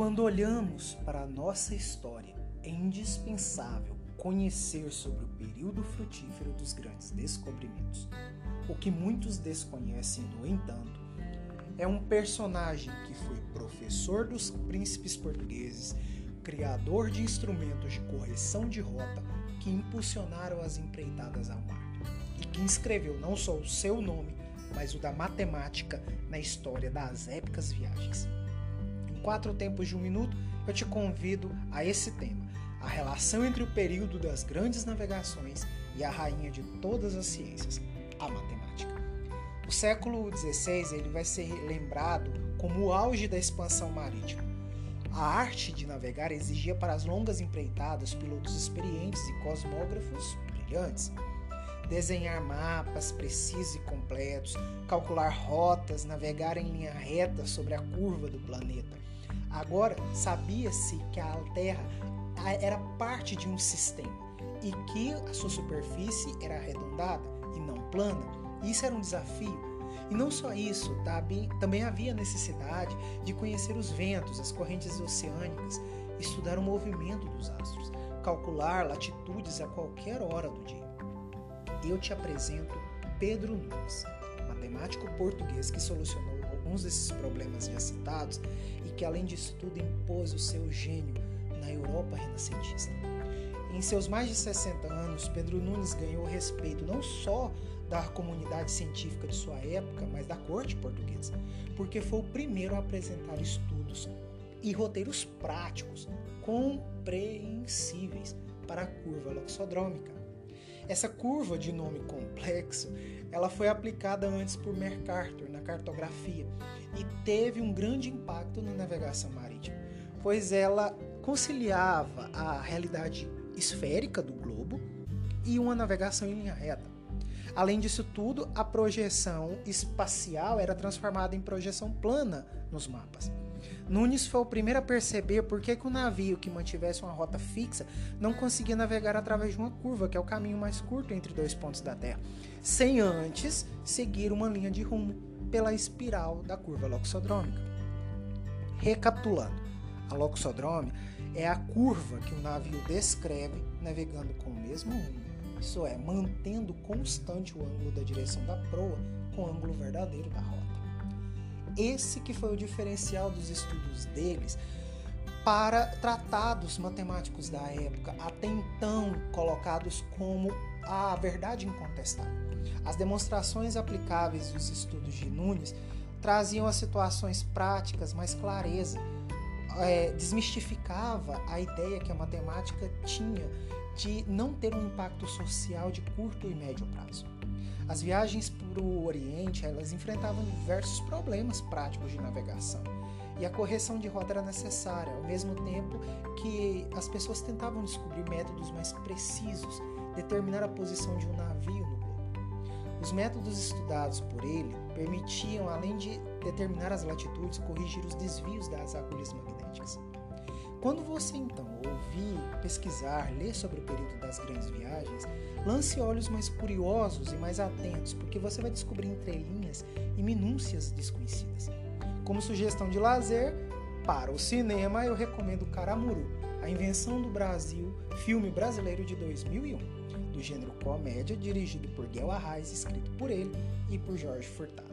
Quando olhamos para a nossa história, é indispensável conhecer sobre o período frutífero dos grandes descobrimentos. O que muitos desconhecem, no entanto, é um personagem que foi professor dos príncipes portugueses, criador de instrumentos de correção de rota que impulsionaram as empreitadas ao mar, e que inscreveu não só o seu nome, mas o da matemática na história das épicas viagens. Quatro tempos de um minuto, eu te convido a esse tema, a relação entre o período das grandes navegações e a rainha de todas as ciências, a matemática. O século XVI ele vai ser lembrado como o auge da expansão marítima. A arte de navegar exigia para as longas empreitadas pilotos experientes e cosmógrafos brilhantes desenhar mapas precisos e completos, calcular rotas, navegar em linha reta sobre a curva do planeta. Agora, sabia-se que a Terra era parte de um sistema e que a sua superfície era arredondada e não plana. Isso era um desafio. E não só isso, também havia necessidade de conhecer os ventos, as correntes oceânicas, estudar o movimento dos astros, calcular latitudes a qualquer hora do dia eu te apresento Pedro Nunes, matemático português que solucionou alguns desses problemas já citados e que, além disso tudo, impôs o seu gênio na Europa renascentista. Em seus mais de 60 anos, Pedro Nunes ganhou respeito não só da comunidade científica de sua época, mas da corte portuguesa, porque foi o primeiro a apresentar estudos e roteiros práticos compreensíveis para a curva loxodrômica, essa curva de nome complexo, ela foi aplicada antes por Mercator na cartografia e teve um grande impacto na navegação marítima, pois ela conciliava a realidade esférica do globo e uma navegação em linha reta. Além disso tudo, a projeção espacial era transformada em projeção plana nos mapas. Nunes foi o primeiro a perceber por que, que o navio que mantivesse uma rota fixa não conseguia navegar através de uma curva, que é o caminho mais curto entre dois pontos da Terra, sem antes seguir uma linha de rumo pela espiral da curva loxodrômica. Recapitulando, a loxodrômia é a curva que o navio descreve navegando com o mesmo rumo, isso é, mantendo constante o ângulo da direção da proa com o ângulo verdadeiro da rota. Esse que foi o diferencial dos estudos deles para tratados matemáticos da época, até então colocados como a verdade incontestável. As demonstrações aplicáveis dos estudos de Nunes traziam as situações práticas mais clareza, é, desmistificava a ideia que a matemática tinha de não ter um impacto social de curto e médio prazo. As viagens para o Oriente elas enfrentavam diversos problemas práticos de navegação e a correção de rota era necessária, ao mesmo tempo que as pessoas tentavam descobrir métodos mais precisos, determinar a posição de um navio no globo. Os métodos estudados por ele permitiam, além de determinar as latitudes, corrigir os desvios das agulhas magnéticas. Quando você então ouvir, pesquisar, ler sobre o período das grandes viagens, lance olhos mais curiosos e mais atentos, porque você vai descobrir entrelinhas e minúcias desconhecidas. Como sugestão de lazer, para o cinema eu recomendo Caramuru, a invenção do Brasil, filme brasileiro de 2001, do gênero comédia, dirigido por Guel Arraes, escrito por ele e por Jorge Furtado.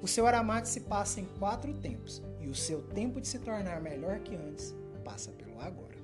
O seu Aramate se passa em quatro tempos, e o seu tempo de se tornar melhor que antes passa pelo agora.